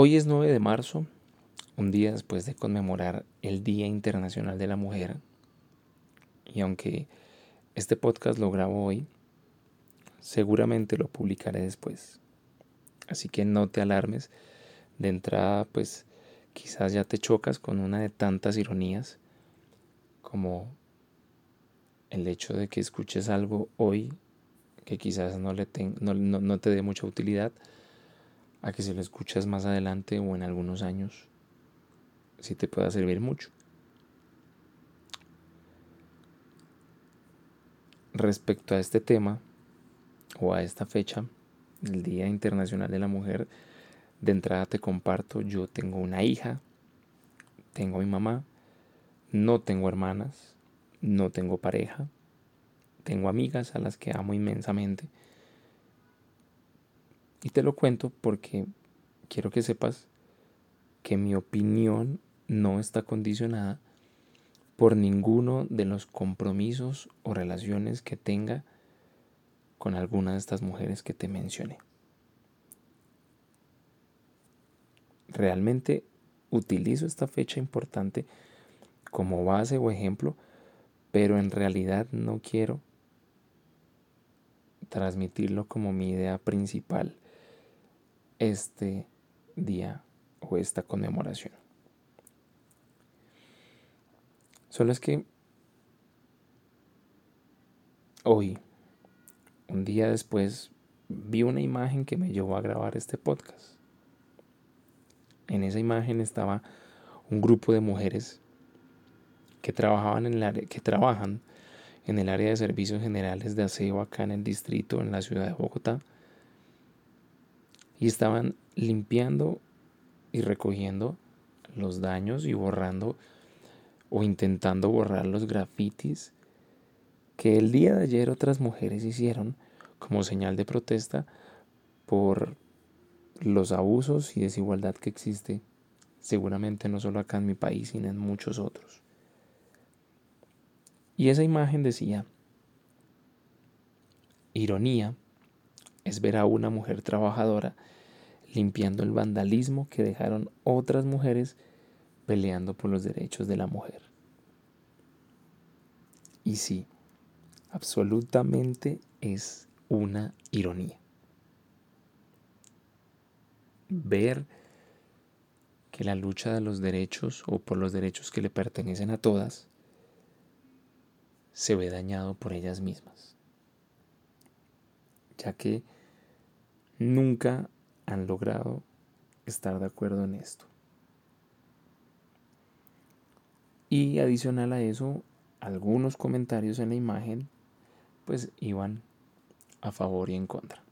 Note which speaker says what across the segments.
Speaker 1: Hoy es 9 de marzo, un día después de conmemorar el Día Internacional de la Mujer. Y aunque este podcast lo grabo hoy, seguramente lo publicaré después. Así que no te alarmes. De entrada, pues quizás ya te chocas con una de tantas ironías como el hecho de que escuches algo hoy que quizás no, le no te dé mucha utilidad a que si lo escuchas más adelante o en algunos años, si te pueda servir mucho. Respecto a este tema o a esta fecha, el Día Internacional de la Mujer, de entrada te comparto, yo tengo una hija, tengo mi mamá, no tengo hermanas, no tengo pareja, tengo amigas a las que amo inmensamente y te lo cuento porque quiero que sepas que mi opinión no está condicionada por ninguno de los compromisos o relaciones que tenga con alguna de estas mujeres que te mencioné. Realmente utilizo esta fecha importante como base o ejemplo, pero en realidad no quiero transmitirlo como mi idea principal este día o esta conmemoración. Solo es que hoy, un día después, vi una imagen que me llevó a grabar este podcast. En esa imagen estaba un grupo de mujeres que trabajaban en el área, que trabajan en el área de servicios generales de aseo acá en el distrito en la ciudad de Bogotá y estaban limpiando y recogiendo los daños y borrando o intentando borrar los grafitis que el día de ayer otras mujeres hicieron como señal de protesta por los abusos y desigualdad que existe seguramente no solo acá en mi país, sino en muchos otros. Y esa imagen decía, ironía es ver a una mujer trabajadora limpiando el vandalismo que dejaron otras mujeres peleando por los derechos de la mujer. Y sí, absolutamente es una ironía. Ver que la lucha de los derechos o por los derechos que le pertenecen a todas se ve dañado por ellas mismas. Ya que nunca han logrado estar de acuerdo en esto. Y adicional a eso, algunos comentarios en la imagen pues iban a favor y en contra.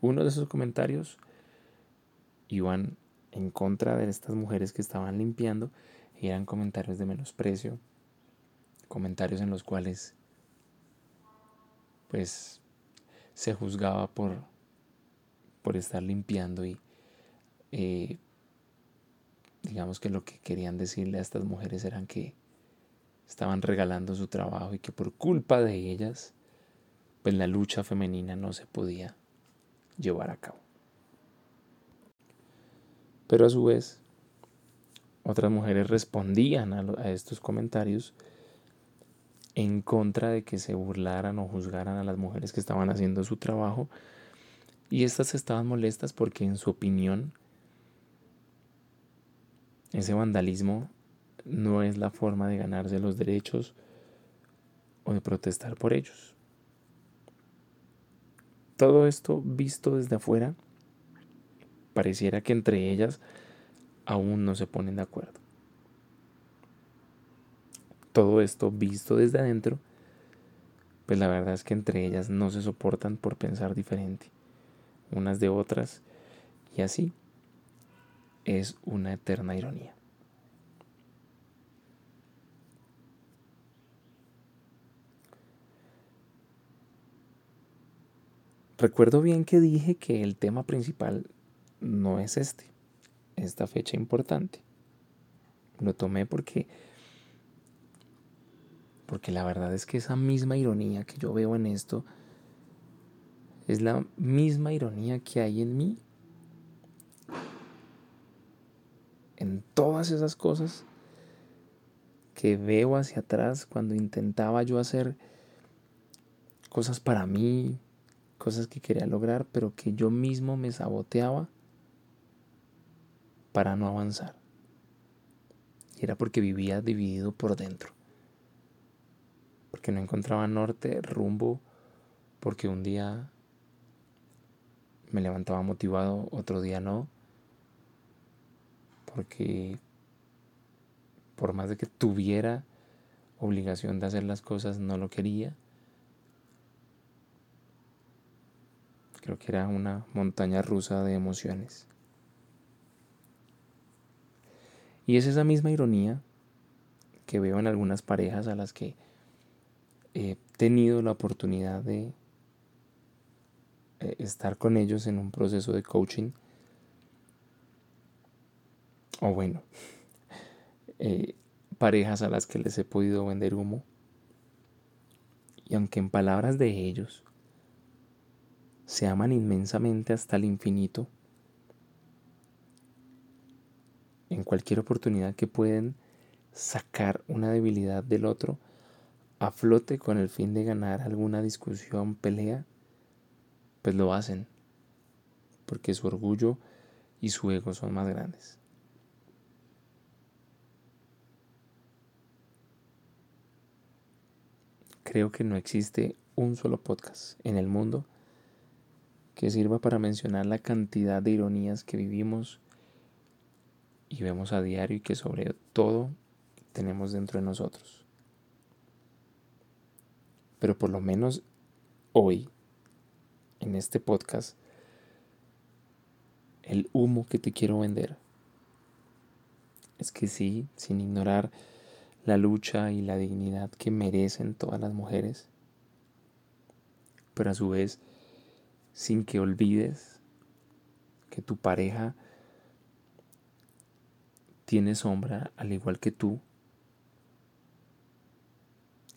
Speaker 1: Uno de esos comentarios iban en contra de estas mujeres que estaban limpiando y eran comentarios de menosprecio, comentarios en los cuales pues se juzgaba por, por estar limpiando y eh, digamos que lo que querían decirle a estas mujeres eran que estaban regalando su trabajo y que por culpa de ellas pues la lucha femenina no se podía llevar a cabo. Pero a su vez, otras mujeres respondían a, a estos comentarios en contra de que se burlaran o juzgaran a las mujeres que estaban haciendo su trabajo. Y estas estaban molestas porque en su opinión ese vandalismo no es la forma de ganarse los derechos o de protestar por ellos. Todo esto visto desde afuera, pareciera que entre ellas aún no se ponen de acuerdo todo esto visto desde adentro, pues la verdad es que entre ellas no se soportan por pensar diferente, unas de otras, y así es una eterna ironía. Recuerdo bien que dije que el tema principal no es este, esta fecha importante. Lo tomé porque porque la verdad es que esa misma ironía que yo veo en esto es la misma ironía que hay en mí. En todas esas cosas que veo hacia atrás cuando intentaba yo hacer cosas para mí, cosas que quería lograr, pero que yo mismo me saboteaba para no avanzar. Y era porque vivía dividido por dentro. Porque no encontraba norte, rumbo, porque un día me levantaba motivado, otro día no. Porque por más de que tuviera obligación de hacer las cosas, no lo quería. Creo que era una montaña rusa de emociones. Y es esa misma ironía que veo en algunas parejas a las que he tenido la oportunidad de eh, estar con ellos en un proceso de coaching. O bueno, eh, parejas a las que les he podido vender humo. Y aunque en palabras de ellos se aman inmensamente hasta el infinito, en cualquier oportunidad que pueden sacar una debilidad del otro a flote con el fin de ganar alguna discusión, pelea, pues lo hacen, porque su orgullo y su ego son más grandes. Creo que no existe un solo podcast en el mundo que sirva para mencionar la cantidad de ironías que vivimos y vemos a diario y que sobre todo tenemos dentro de nosotros. Pero por lo menos hoy, en este podcast, el humo que te quiero vender es que sí, sin ignorar la lucha y la dignidad que merecen todas las mujeres, pero a su vez sin que olvides que tu pareja tiene sombra al igual que tú.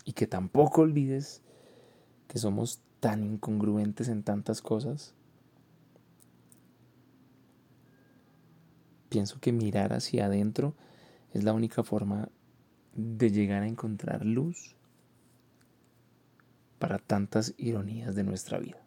Speaker 1: Y que tampoco olvides que somos tan incongruentes en tantas cosas. Pienso que mirar hacia adentro es la única forma de llegar a encontrar luz para tantas ironías de nuestra vida.